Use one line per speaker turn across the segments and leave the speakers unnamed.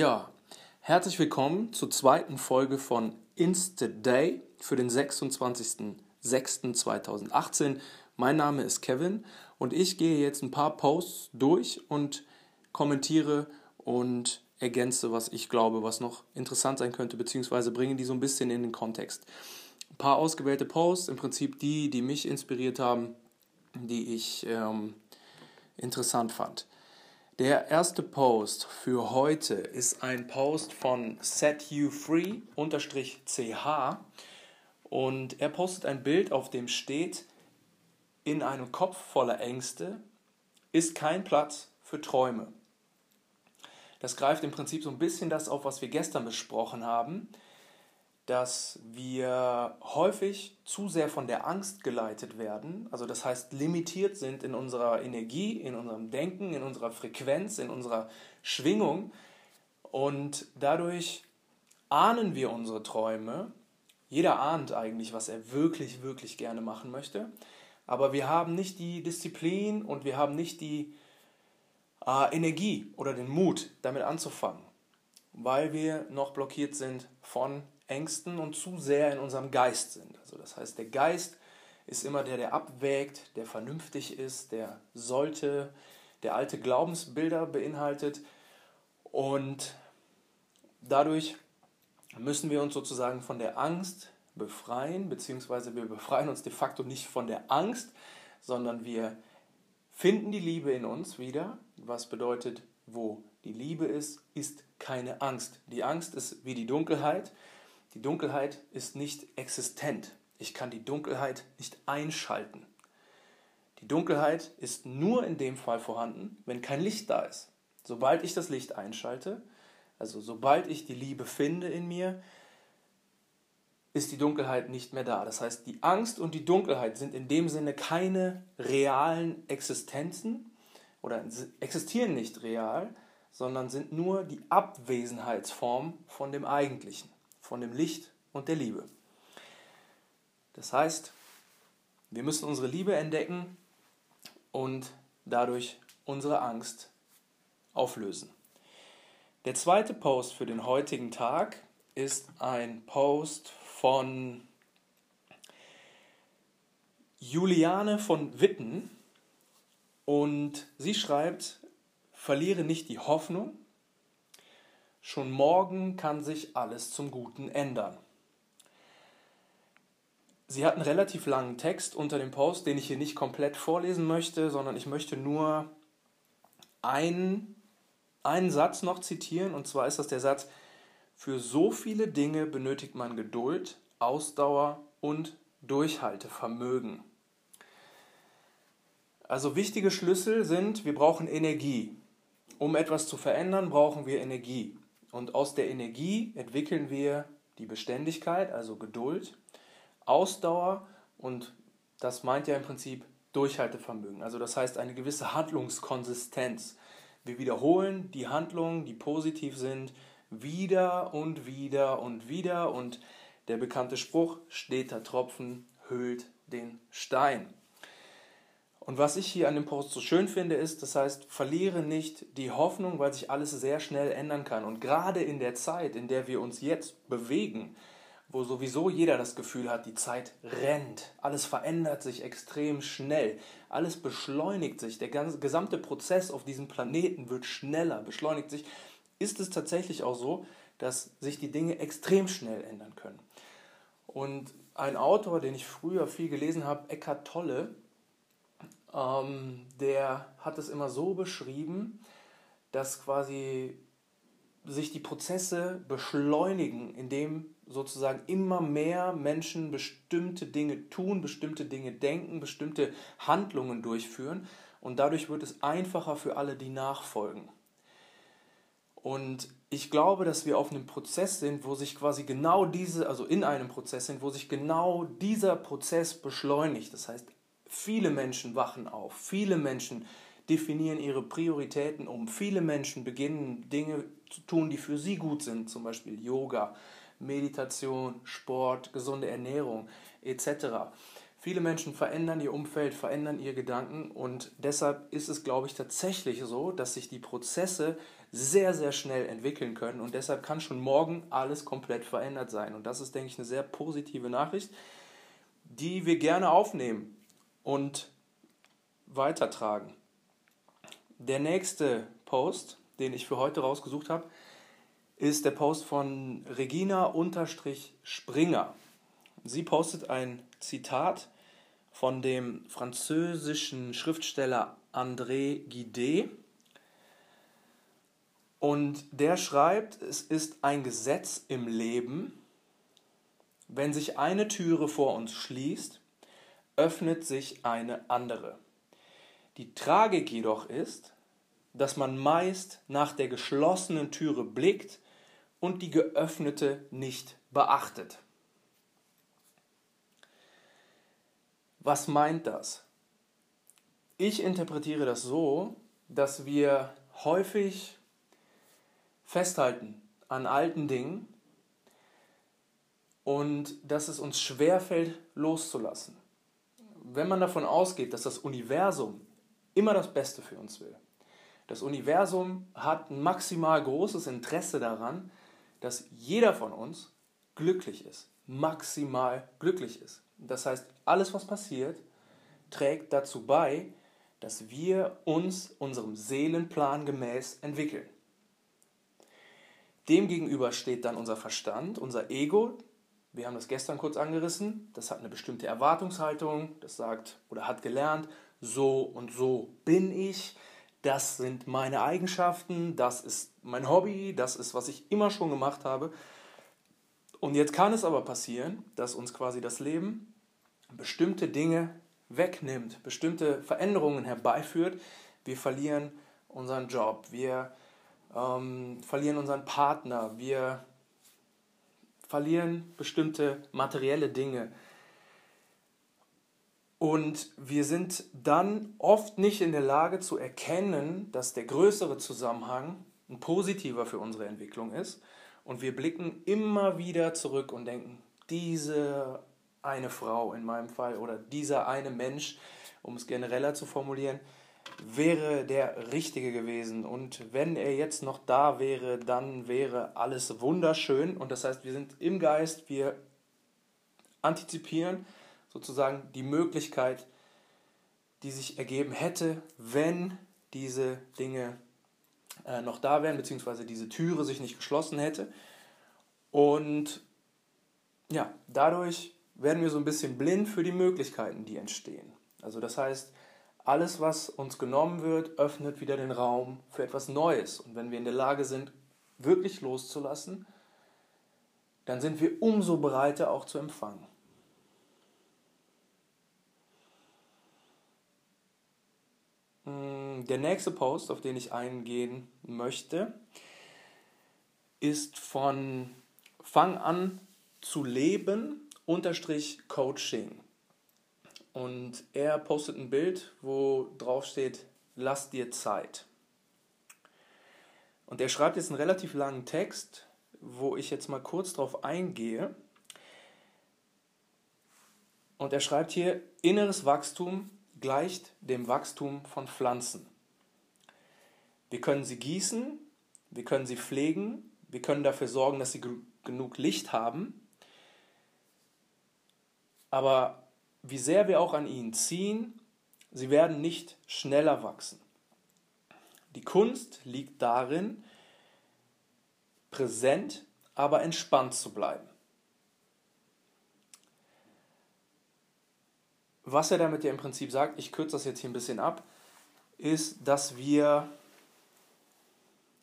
Ja, herzlich willkommen zur zweiten Folge von Insta Day für den 26.06.2018. Mein Name ist Kevin und ich gehe jetzt ein paar Posts durch und kommentiere und ergänze, was ich glaube, was noch interessant sein könnte, beziehungsweise bringe die so ein bisschen in den Kontext. Ein paar ausgewählte Posts, im Prinzip die, die mich inspiriert haben, die ich ähm, interessant fand. Der erste Post für heute ist ein Post von setyoufree-ch und er postet ein Bild, auf dem steht, in einem Kopf voller Ängste ist kein Platz für Träume. Das greift im Prinzip so ein bisschen das auf, was wir gestern besprochen haben, dass wir häufig zu sehr von der Angst geleitet werden, also das heißt limitiert sind in unserer Energie, in unserem Denken, in unserer Frequenz, in unserer Schwingung. Und dadurch ahnen wir unsere Träume. Jeder ahnt eigentlich, was er wirklich, wirklich gerne machen möchte, aber wir haben nicht die Disziplin und wir haben nicht die äh, Energie oder den Mut, damit anzufangen, weil wir noch blockiert sind von Ängsten und zu sehr in unserem Geist sind. Also das heißt, der Geist ist immer der, der abwägt, der vernünftig ist, der sollte, der alte Glaubensbilder beinhaltet und dadurch müssen wir uns sozusagen von der Angst befreien, beziehungsweise wir befreien uns de facto nicht von der Angst, sondern wir finden die Liebe in uns wieder, was bedeutet, wo die Liebe ist, ist keine Angst. Die Angst ist wie die Dunkelheit, die Dunkelheit ist nicht existent. Ich kann die Dunkelheit nicht einschalten. Die Dunkelheit ist nur in dem Fall vorhanden, wenn kein Licht da ist. Sobald ich das Licht einschalte, also sobald ich die Liebe finde in mir, ist die Dunkelheit nicht mehr da. Das heißt, die Angst und die Dunkelheit sind in dem Sinne keine realen Existenzen oder existieren nicht real, sondern sind nur die Abwesenheitsform von dem Eigentlichen von dem Licht und der Liebe. Das heißt, wir müssen unsere Liebe entdecken und dadurch unsere Angst auflösen. Der zweite Post für den heutigen Tag ist ein Post von Juliane von Witten und sie schreibt, verliere nicht die Hoffnung, Schon morgen kann sich alles zum Guten ändern. Sie hat einen relativ langen Text unter dem Post, den ich hier nicht komplett vorlesen möchte, sondern ich möchte nur einen, einen Satz noch zitieren, und zwar ist das der Satz, für so viele Dinge benötigt man Geduld, Ausdauer und Durchhaltevermögen. Also wichtige Schlüssel sind, wir brauchen Energie. Um etwas zu verändern, brauchen wir Energie. Und aus der Energie entwickeln wir die Beständigkeit, also Geduld, Ausdauer und das meint ja im Prinzip Durchhaltevermögen. Also das heißt eine gewisse Handlungskonsistenz. Wir wiederholen die Handlungen, die positiv sind, wieder und wieder und wieder und der bekannte Spruch, steter Tropfen höhlt den Stein. Und was ich hier an dem Post so schön finde, ist, das heißt, verliere nicht die Hoffnung, weil sich alles sehr schnell ändern kann. Und gerade in der Zeit, in der wir uns jetzt bewegen, wo sowieso jeder das Gefühl hat, die Zeit rennt, alles verändert sich extrem schnell, alles beschleunigt sich, der ganze, gesamte Prozess auf diesem Planeten wird schneller, beschleunigt sich, ist es tatsächlich auch so, dass sich die Dinge extrem schnell ändern können. Und ein Autor, den ich früher viel gelesen habe, Eckhart Tolle, ähm, der hat es immer so beschrieben, dass quasi sich die Prozesse beschleunigen, indem sozusagen immer mehr Menschen bestimmte Dinge tun, bestimmte Dinge denken, bestimmte Handlungen durchführen und dadurch wird es einfacher für alle, die nachfolgen. Und ich glaube, dass wir auf einem Prozess sind, wo sich quasi genau diese, also in einem Prozess sind, wo sich genau dieser Prozess beschleunigt. Das heißt, Viele Menschen wachen auf, viele Menschen definieren ihre Prioritäten um, viele Menschen beginnen Dinge zu tun, die für sie gut sind, zum Beispiel Yoga, Meditation, Sport, gesunde Ernährung etc. Viele Menschen verändern ihr Umfeld, verändern ihre Gedanken und deshalb ist es, glaube ich, tatsächlich so, dass sich die Prozesse sehr, sehr schnell entwickeln können und deshalb kann schon morgen alles komplett verändert sein. Und das ist, denke ich, eine sehr positive Nachricht, die wir gerne aufnehmen und weitertragen. Der nächste Post, den ich für heute rausgesucht habe, ist der Post von Regina-Springer. Sie postet ein Zitat von dem französischen Schriftsteller André Guidé. Und der schreibt, es ist ein Gesetz im Leben, wenn sich eine Türe vor uns schließt, öffnet sich eine andere. Die Tragik jedoch ist, dass man meist nach der geschlossenen Türe blickt und die geöffnete nicht beachtet. Was meint das? Ich interpretiere das so, dass wir häufig festhalten an alten Dingen und dass es uns schwerfällt loszulassen. Wenn man davon ausgeht, dass das Universum immer das Beste für uns will, das Universum hat ein maximal großes Interesse daran, dass jeder von uns glücklich ist, maximal glücklich ist. Das heißt, alles, was passiert, trägt dazu bei, dass wir uns unserem Seelenplan gemäß entwickeln. Demgegenüber steht dann unser Verstand, unser Ego. Wir haben das gestern kurz angerissen. Das hat eine bestimmte Erwartungshaltung. Das sagt oder hat gelernt, so und so bin ich. Das sind meine Eigenschaften. Das ist mein Hobby. Das ist, was ich immer schon gemacht habe. Und jetzt kann es aber passieren, dass uns quasi das Leben bestimmte Dinge wegnimmt, bestimmte Veränderungen herbeiführt. Wir verlieren unseren Job, wir ähm, verlieren unseren Partner, wir verlieren bestimmte materielle Dinge. Und wir sind dann oft nicht in der Lage zu erkennen, dass der größere Zusammenhang ein positiver für unsere Entwicklung ist. Und wir blicken immer wieder zurück und denken, diese eine Frau in meinem Fall oder dieser eine Mensch, um es genereller zu formulieren, wäre der Richtige gewesen. Und wenn er jetzt noch da wäre, dann wäre alles wunderschön. Und das heißt, wir sind im Geist, wir antizipieren sozusagen die Möglichkeit, die sich ergeben hätte, wenn diese Dinge äh, noch da wären, beziehungsweise diese Türe sich nicht geschlossen hätte. Und ja, dadurch werden wir so ein bisschen blind für die Möglichkeiten, die entstehen. Also das heißt, alles, was uns genommen wird, öffnet wieder den Raum für etwas Neues. Und wenn wir in der Lage sind, wirklich loszulassen, dann sind wir umso bereiter auch zu empfangen. Hm, der nächste Post, auf den ich eingehen möchte, ist von Fang an zu leben unterstrich Coaching. Und er postet ein Bild, wo drauf steht, lass dir Zeit. Und er schreibt jetzt einen relativ langen Text, wo ich jetzt mal kurz drauf eingehe. Und er schreibt hier, inneres Wachstum gleicht dem Wachstum von Pflanzen. Wir können sie gießen, wir können sie pflegen, wir können dafür sorgen, dass sie genug Licht haben aber wie sehr wir auch an ihnen ziehen, sie werden nicht schneller wachsen. Die Kunst liegt darin, präsent, aber entspannt zu bleiben. Was er damit ja im Prinzip sagt, ich kürze das jetzt hier ein bisschen ab, ist, dass wir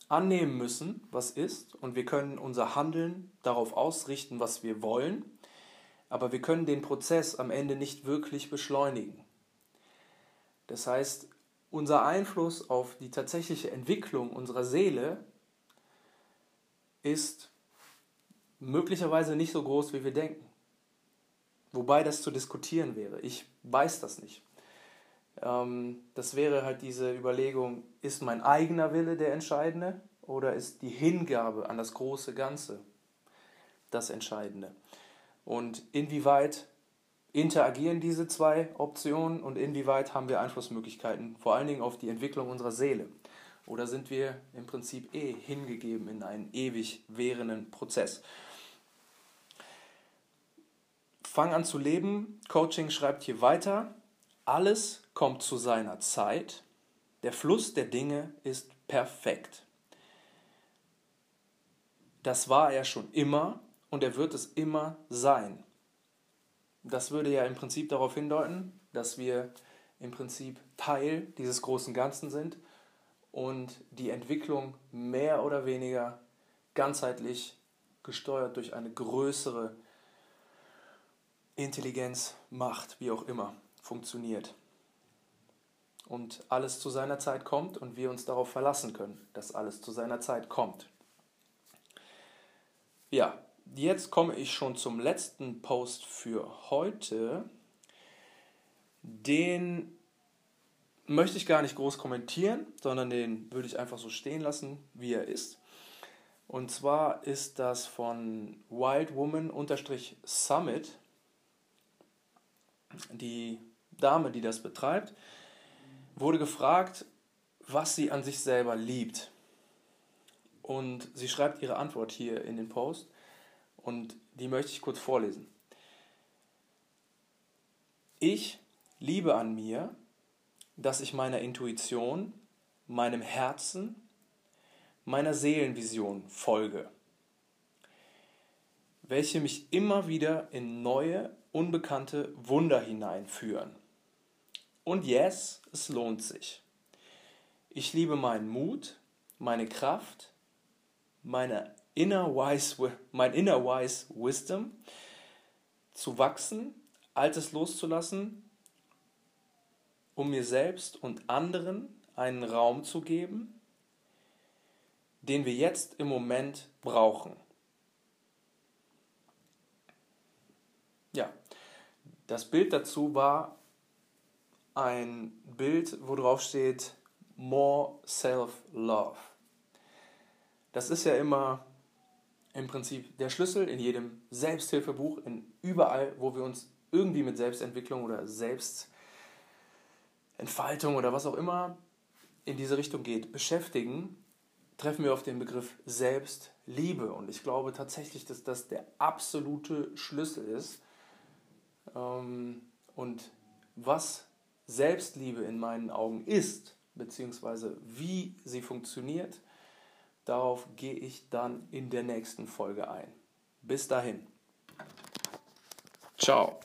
annehmen müssen, was ist, und wir können unser Handeln darauf ausrichten, was wir wollen aber wir können den Prozess am Ende nicht wirklich beschleunigen. Das heißt, unser Einfluss auf die tatsächliche Entwicklung unserer Seele ist möglicherweise nicht so groß, wie wir denken. Wobei das zu diskutieren wäre. Ich weiß das nicht. Ähm, das wäre halt diese Überlegung, ist mein eigener Wille der entscheidende oder ist die Hingabe an das große Ganze das Entscheidende? Und inwieweit interagieren diese zwei Optionen und inwieweit haben wir Einflussmöglichkeiten, vor allen Dingen auf die Entwicklung unserer Seele? Oder sind wir im Prinzip eh hingegeben in einen ewig währenden Prozess? Fang an zu leben. Coaching schreibt hier weiter. Alles kommt zu seiner Zeit. Der Fluss der Dinge ist perfekt. Das war er schon immer und er wird es immer sein. Das würde ja im Prinzip darauf hindeuten, dass wir im Prinzip Teil dieses großen Ganzen sind und die Entwicklung mehr oder weniger ganzheitlich gesteuert durch eine größere Intelligenz, Macht, wie auch immer, funktioniert. Und alles zu seiner Zeit kommt und wir uns darauf verlassen können, dass alles zu seiner Zeit kommt. Ja, jetzt komme ich schon zum letzten Post für heute. Den möchte ich gar nicht groß kommentieren, sondern den würde ich einfach so stehen lassen, wie er ist. Und zwar ist das von wildwoman-summit. Die Dame, die das betreibt, wurde gefragt, was sie an sich selber liebt. Und sie schreibt ihre Antwort hier in den Post und die möchte ich kurz vorlesen. Ich liebe an mir, dass ich meiner Intuition, meinem Herzen, meiner Seelenvision folge, welche mich immer wieder in neue, unbekannte Wunder hineinführen. Und yes, es lohnt sich. Ich liebe meinen Mut, meine Kraft, meine inner wise, mein inner wise wisdom zu wachsen, Altes loszulassen um mir selbst und anderen einen Raum zu geben, den wir jetzt im Moment brauchen. Ja, das Bild dazu war ein Bild, wo drauf steht More Self-Love. Das ist ja immer im Prinzip der Schlüssel in jedem Selbsthilfebuch, in überall, wo wir uns irgendwie mit Selbstentwicklung oder Selbst Entfaltung oder was auch immer in diese Richtung geht, beschäftigen, treffen wir auf den Begriff Selbstliebe. Und ich glaube tatsächlich, dass das der absolute Schlüssel ist. Ähm, und was Selbstliebe in meinen Augen ist, beziehungsweise wie sie funktioniert, darauf gehe ich dann in der nächsten Folge ein. Bis dahin. Ciao.